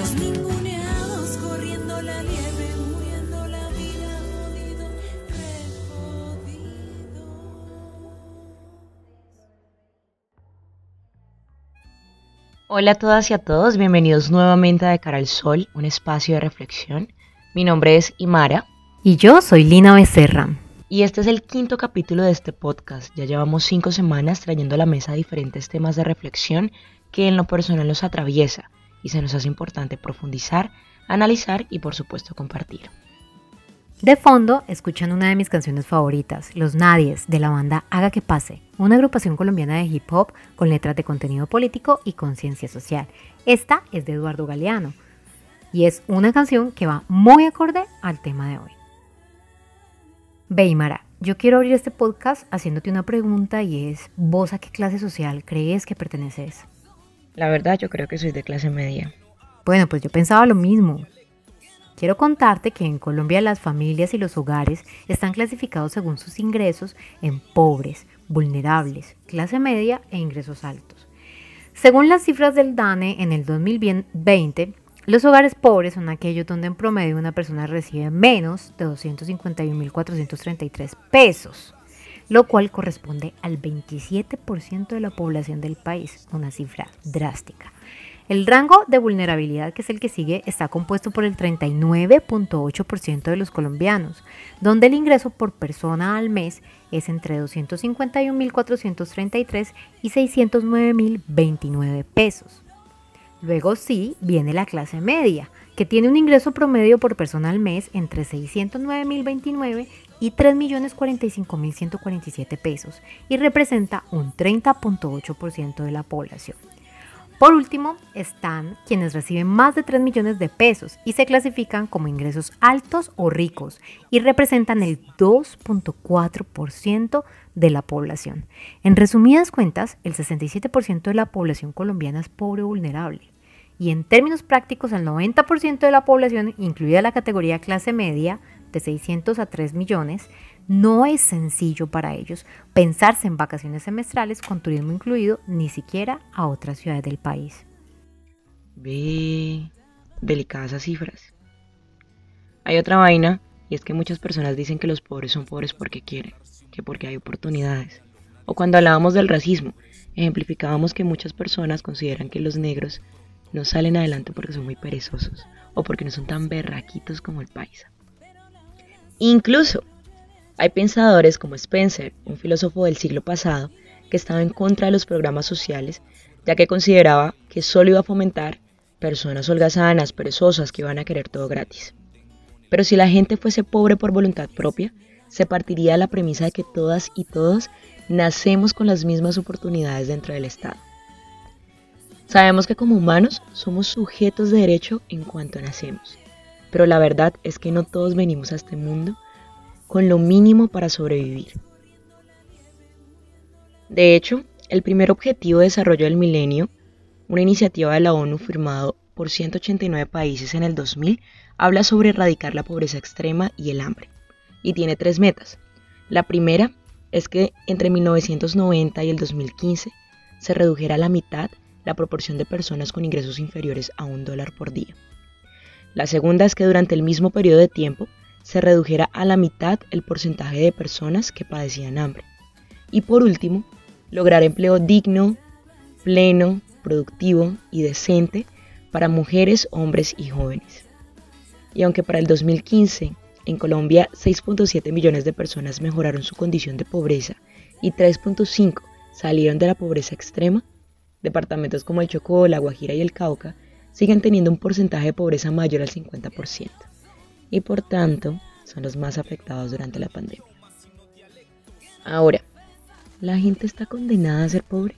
Los ninguneados corriendo la nieve, muriendo la vida, jodido, re Hola a todas y a todos, bienvenidos nuevamente a De Cara al Sol, un espacio de reflexión. Mi nombre es Imara. Y yo soy Lina Becerra. Y este es el quinto capítulo de este podcast. Ya llevamos cinco semanas trayendo a la mesa diferentes temas de reflexión que en lo personal nos atraviesa y se nos hace importante profundizar, analizar y por supuesto compartir. De fondo, escuchan una de mis canciones favoritas, Los Nadies, de la banda Haga que Pase, una agrupación colombiana de hip hop con letras de contenido político y conciencia social. Esta es de Eduardo Galeano y es una canción que va muy acorde al tema de hoy. Beimara, yo quiero abrir este podcast haciéndote una pregunta y es, ¿vos a qué clase social crees que perteneces? La verdad yo creo que soy de clase media. Bueno, pues yo pensaba lo mismo. Quiero contarte que en Colombia las familias y los hogares están clasificados según sus ingresos en pobres, vulnerables, clase media e ingresos altos. Según las cifras del DANE, en el 2020, los hogares pobres son aquellos donde en promedio una persona recibe menos de 251.433 pesos, lo cual corresponde al 27% de la población del país, una cifra drástica. El rango de vulnerabilidad, que es el que sigue, está compuesto por el 39.8% de los colombianos, donde el ingreso por persona al mes es entre 251.433 y 609.029 pesos. Luego sí viene la clase media, que tiene un ingreso promedio por persona al mes entre 609.029 y 3.045.147 pesos y representa un 30.8% de la población. Por último, están quienes reciben más de 3 millones de pesos y se clasifican como ingresos altos o ricos y representan el 2.4% de la población. En resumidas cuentas, el 67% de la población colombiana es pobre o vulnerable. Y en términos prácticos, el 90% de la población, incluida la categoría clase media, de 600 a 3 millones, no es sencillo para ellos pensarse en vacaciones semestrales con turismo incluido, ni siquiera a otras ciudades del país. Ve, delicadas esas cifras. Hay otra vaina, y es que muchas personas dicen que los pobres son pobres porque quieren, que porque hay oportunidades. O cuando hablábamos del racismo, ejemplificábamos que muchas personas consideran que los negros no salen adelante porque son muy perezosos o porque no son tan berraquitos como el paisa. Incluso hay pensadores como Spencer, un filósofo del siglo pasado, que estaba en contra de los programas sociales, ya que consideraba que solo iba a fomentar personas holgazanas, perezosas, que iban a querer todo gratis. Pero si la gente fuese pobre por voluntad propia, se partiría de la premisa de que todas y todos nacemos con las mismas oportunidades dentro del Estado. Sabemos que como humanos somos sujetos de derecho en cuanto nacemos, pero la verdad es que no todos venimos a este mundo con lo mínimo para sobrevivir. De hecho, el primer objetivo de desarrollo del milenio, una iniciativa de la ONU firmado por 189 países en el 2000, habla sobre erradicar la pobreza extrema y el hambre, y tiene tres metas. La primera es que entre 1990 y el 2015 se redujera a la mitad la proporción de personas con ingresos inferiores a un dólar por día. La segunda es que durante el mismo periodo de tiempo se redujera a la mitad el porcentaje de personas que padecían hambre. Y por último, lograr empleo digno, pleno, productivo y decente para mujeres, hombres y jóvenes. Y aunque para el 2015 en Colombia 6.7 millones de personas mejoraron su condición de pobreza y 3.5 salieron de la pobreza extrema, departamentos como el Chocó, la Guajira y el Cauca siguen teniendo un porcentaje de pobreza mayor al 50% y por tanto son los más afectados durante la pandemia. Ahora, ¿la gente está condenada a ser pobre?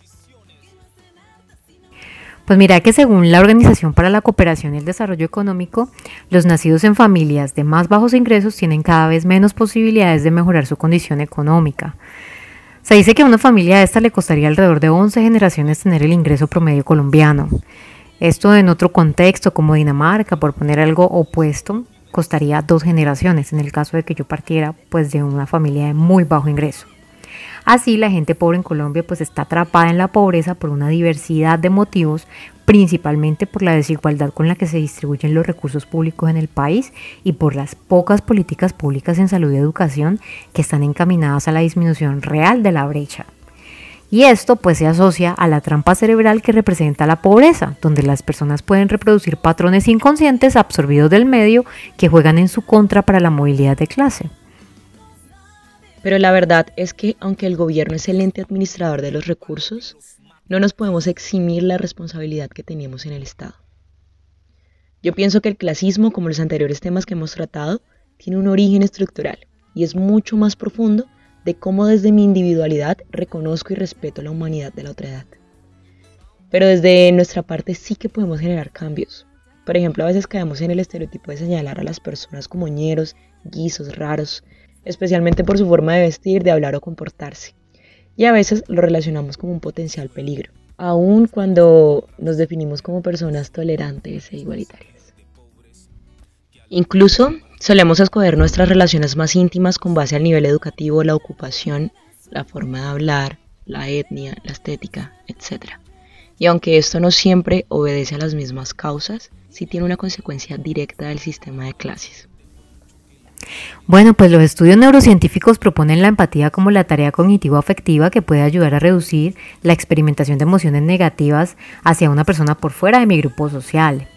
Pues mira que según la Organización para la Cooperación y el Desarrollo Económico, los nacidos en familias de más bajos ingresos tienen cada vez menos posibilidades de mejorar su condición económica. Se dice que a una familia de esta le costaría alrededor de 11 generaciones tener el ingreso promedio colombiano. Esto en otro contexto como Dinamarca, por poner algo opuesto, costaría dos generaciones en el caso de que yo partiera pues de una familia de muy bajo ingreso. Así la gente pobre en Colombia pues está atrapada en la pobreza por una diversidad de motivos, principalmente por la desigualdad con la que se distribuyen los recursos públicos en el país y por las pocas políticas públicas en salud y educación que están encaminadas a la disminución real de la brecha. Y esto pues se asocia a la trampa cerebral que representa la pobreza, donde las personas pueden reproducir patrones inconscientes absorbidos del medio que juegan en su contra para la movilidad de clase. Pero la verdad es que aunque el gobierno es el ente administrador de los recursos, no nos podemos eximir la responsabilidad que tenemos en el Estado. Yo pienso que el clasismo, como los anteriores temas que hemos tratado, tiene un origen estructural y es mucho más profundo de cómo desde mi individualidad reconozco y respeto la humanidad de la otra edad. Pero desde nuestra parte sí que podemos generar cambios. Por ejemplo, a veces caemos en el estereotipo de señalar a las personas como ñeros, guisos, raros, especialmente por su forma de vestir, de hablar o comportarse. Y a veces lo relacionamos como un potencial peligro, aun cuando nos definimos como personas tolerantes e igualitarias. Incluso solemos escoger nuestras relaciones más íntimas con base al nivel educativo, la ocupación, la forma de hablar, la etnia, la estética, etc. Y aunque esto no siempre obedece a las mismas causas, sí tiene una consecuencia directa del sistema de clases. Bueno, pues los estudios neurocientíficos proponen la empatía como la tarea cognitivo-afectiva que puede ayudar a reducir la experimentación de emociones negativas hacia una persona por fuera de mi grupo social.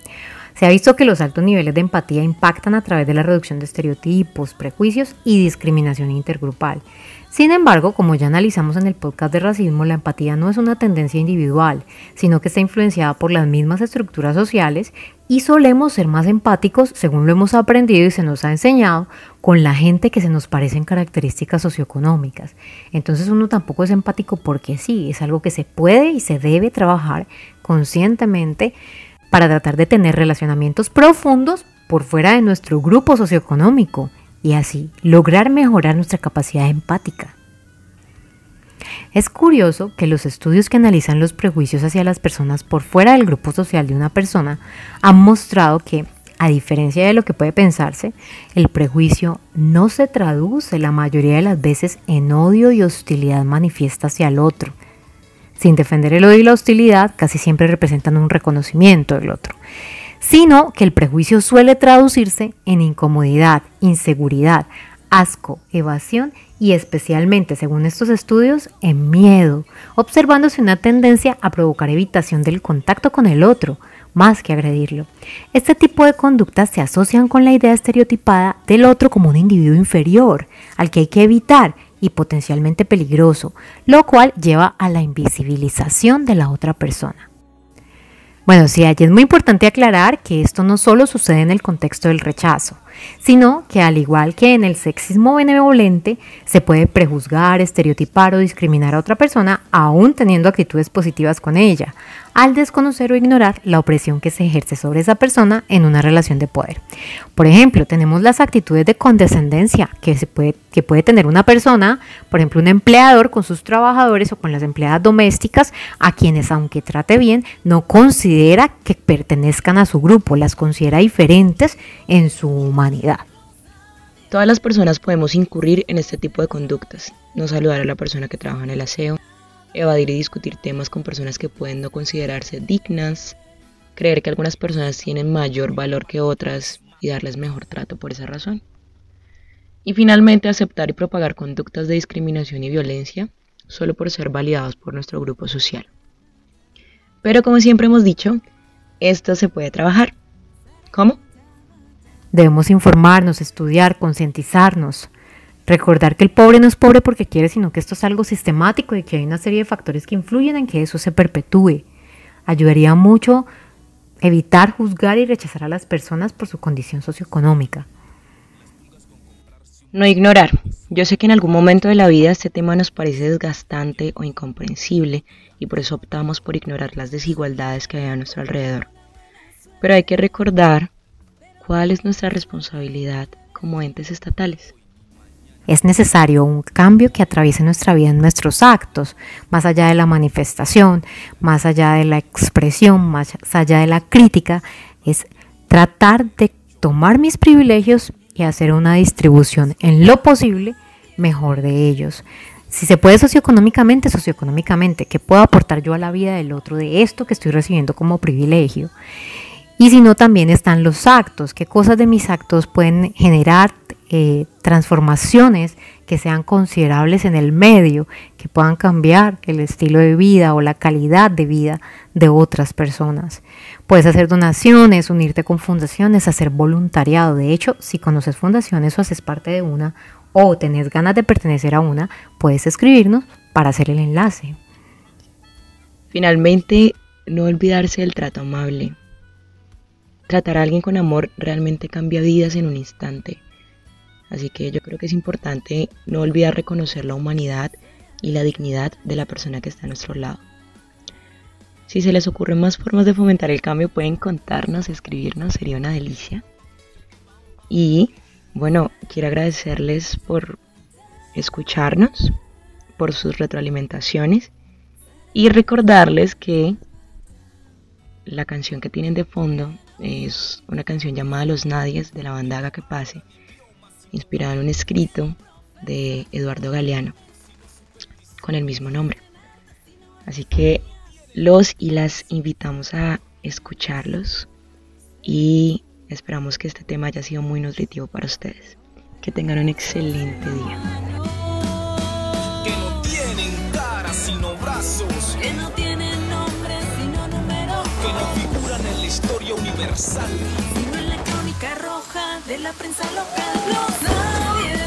Se ha visto que los altos niveles de empatía impactan a través de la reducción de estereotipos, prejuicios y discriminación intergrupal. Sin embargo, como ya analizamos en el podcast de racismo, la empatía no es una tendencia individual, sino que está influenciada por las mismas estructuras sociales y solemos ser más empáticos, según lo hemos aprendido y se nos ha enseñado, con la gente que se nos parecen características socioeconómicas. Entonces uno tampoco es empático porque sí, es algo que se puede y se debe trabajar conscientemente para tratar de tener relacionamientos profundos por fuera de nuestro grupo socioeconómico y así lograr mejorar nuestra capacidad empática. Es curioso que los estudios que analizan los prejuicios hacia las personas por fuera del grupo social de una persona han mostrado que, a diferencia de lo que puede pensarse, el prejuicio no se traduce la mayoría de las veces en odio y hostilidad manifiesta hacia el otro, sin defender el odio y la hostilidad, casi siempre representan un reconocimiento del otro, sino que el prejuicio suele traducirse en incomodidad, inseguridad, asco, evasión y especialmente, según estos estudios, en miedo, observándose una tendencia a provocar evitación del contacto con el otro, más que agredirlo. Este tipo de conductas se asocian con la idea estereotipada del otro como un individuo inferior, al que hay que evitar y potencialmente peligroso, lo cual lleva a la invisibilización de la otra persona. Bueno, sí, allí es muy importante aclarar que esto no solo sucede en el contexto del rechazo, sino que al igual que en el sexismo benevolente, se puede prejuzgar, estereotipar o discriminar a otra persona aún teniendo actitudes positivas con ella, al desconocer o ignorar la opresión que se ejerce sobre esa persona en una relación de poder. Por ejemplo, tenemos las actitudes de condescendencia que, puede, que puede tener una persona, por ejemplo, un empleador con sus trabajadores o con las empleadas domésticas, a quienes, aunque trate bien, no considera que pertenezcan a su grupo, las considera diferentes en su humanidad. Todas las personas podemos incurrir en este tipo de conductas, no saludar a la persona que trabaja en el aseo, evadir y discutir temas con personas que pueden no considerarse dignas, creer que algunas personas tienen mayor valor que otras y darles mejor trato por esa razón. Y finalmente aceptar y propagar conductas de discriminación y violencia solo por ser validados por nuestro grupo social. Pero como siempre hemos dicho, esto se puede trabajar. ¿Cómo? Debemos informarnos, estudiar, concientizarnos, Recordar que el pobre no es pobre porque quiere, sino que esto es algo sistemático y que hay una serie de factores que influyen en que eso se perpetúe. Ayudaría mucho evitar juzgar y rechazar a las personas por su condición socioeconómica. No ignorar. Yo sé que en algún momento de la vida este tema nos parece desgastante o incomprensible y por eso optamos por ignorar las desigualdades que hay a nuestro alrededor. Pero hay que recordar cuál es nuestra responsabilidad como entes estatales. Es necesario un cambio que atraviese nuestra vida en nuestros actos, más allá de la manifestación, más allá de la expresión, más allá de la crítica, es tratar de tomar mis privilegios y hacer una distribución en lo posible mejor de ellos, Si se puede socioeconómicamente, socioeconómicamente, ¿qué puedo aportar yo a la vida del otro de esto que estoy recibiendo como privilegio? Y si no, también están los actos, qué cosas de mis actos pueden generar eh, transformaciones que sean considerables en el medio, que puedan cambiar el estilo de vida o la calidad de vida de otras personas. Puedes hacer donaciones, unirte con fundaciones, hacer voluntariado. De hecho, si conoces fundaciones o haces parte de una o tenés ganas de pertenecer a una, puedes escribirnos para hacer el enlace. Finalmente, no olvidarse del trato amable. Tratar a alguien con amor realmente cambia vidas en un instante. Así que yo creo que es importante no olvidar reconocer la humanidad y la dignidad de la persona que está a nuestro lado. Si se les ocurren más formas de fomentar el cambio, pueden contarnos, escribirnos, sería una delicia. Y bueno, quiero agradecerles por escucharnos, por sus retroalimentaciones y recordarles que la canción que tienen de fondo es una canción llamada Los Nadies de la banda que Pase, inspirada en un escrito de Eduardo Galeano con el mismo nombre. Así que los y las invitamos a escucharlos y esperamos que este tema haya sido muy nutritivo para ustedes. Que tengan un excelente día. Que no tienen cara sino brazos. Que no tienen nombre sino números. Que no figuran en la historia universal. De la prensa local. Los